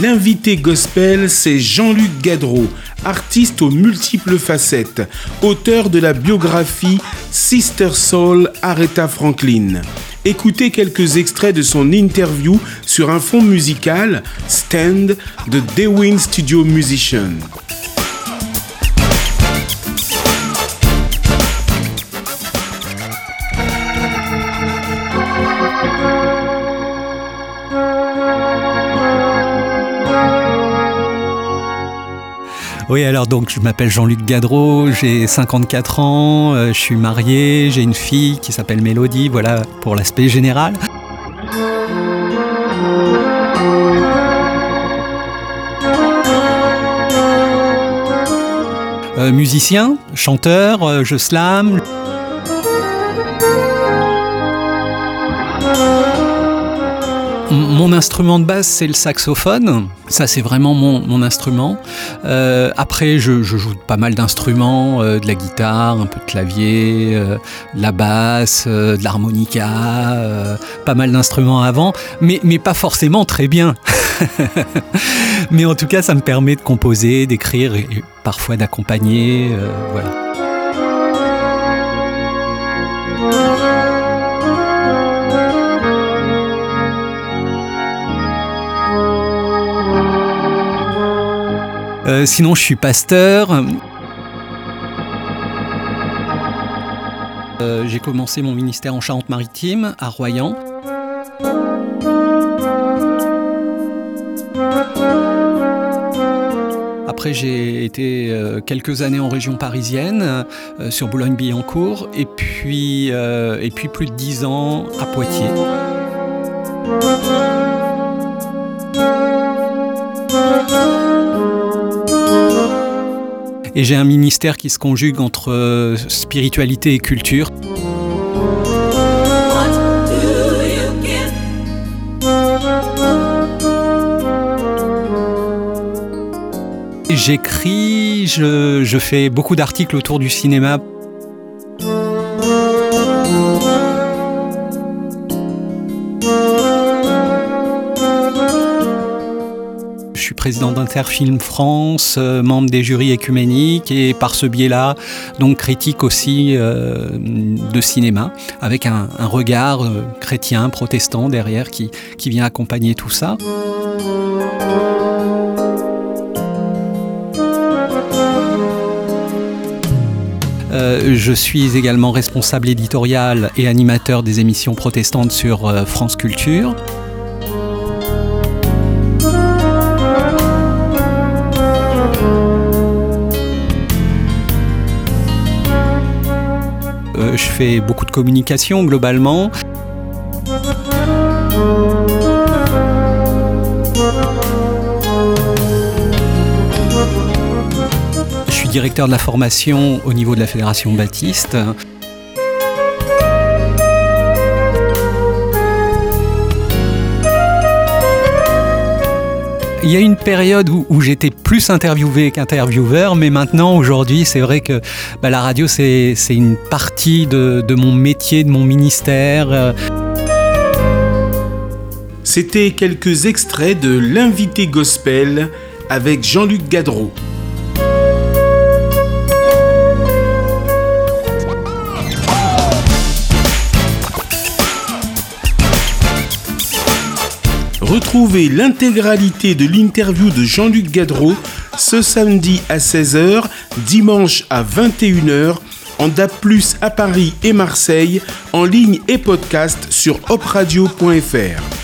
L'invité gospel, c'est Jean-Luc Gadreau, artiste aux multiples facettes, auteur de la biographie Sister Soul Aretha Franklin. Écoutez quelques extraits de son interview sur un fond musical, Stand, de Dewin Studio Musician. Oui, alors donc je m'appelle Jean-Luc Gadreau, j'ai 54 ans, euh, je suis marié, j'ai une fille qui s'appelle Mélodie, voilà pour l'aspect général. Euh, musicien, chanteur, euh, je slam. Mon instrument de base, c'est le saxophone. Ça, c'est vraiment mon, instrument. Euh, après, je, joue pas mal d'instruments, euh, de la guitare, un peu de clavier, euh, la basse, de l'harmonica, pas mal d'instruments avant, mais, mais pas forcément très bien. mais en tout cas, ça me permet de composer, d'écrire et, et parfois d'accompagner. voilà. Euh, sinon, je suis pasteur. Euh, j'ai commencé mon ministère en Charente-Maritime, à Royan. Après, j'ai été euh, quelques années en région parisienne, sur Boulogne-Billancourt, et puis, et puis plus de dix ans à Poitiers. Et j'ai un ministère qui se conjugue entre euh, spiritualité et culture. J'écris, je, je fais beaucoup d'articles autour du cinéma. Président d'Interfilm France, euh, membre des jurys écuméniques et par ce biais-là, donc critique aussi euh, de cinéma, avec un, regard euh, chrétien, protestant derrière qui, qui vient accompagner tout ça. je suis également responsable éditorial et animateur des émissions protestantes sur France Culture. Je fais beaucoup de communication globalement. Je suis directeur de la formation au niveau de la Fédération Baptiste. Il y a une période où, j'étais plus interviewé qu'intervieweur, mais maintenant, aujourd'hui, c'est vrai que bah, la radio, c'est une partie de, mon métier, de mon ministère. C'était quelques extraits de L'invité gospel avec Jean-Luc Gadreau. Retrouvez l'intégralité de l'interview de Jean-Luc Gadreau ce samedi à 16h, dimanche à 21h, en DAP+, à Paris et Marseille, en ligne et podcast sur opradio.fr.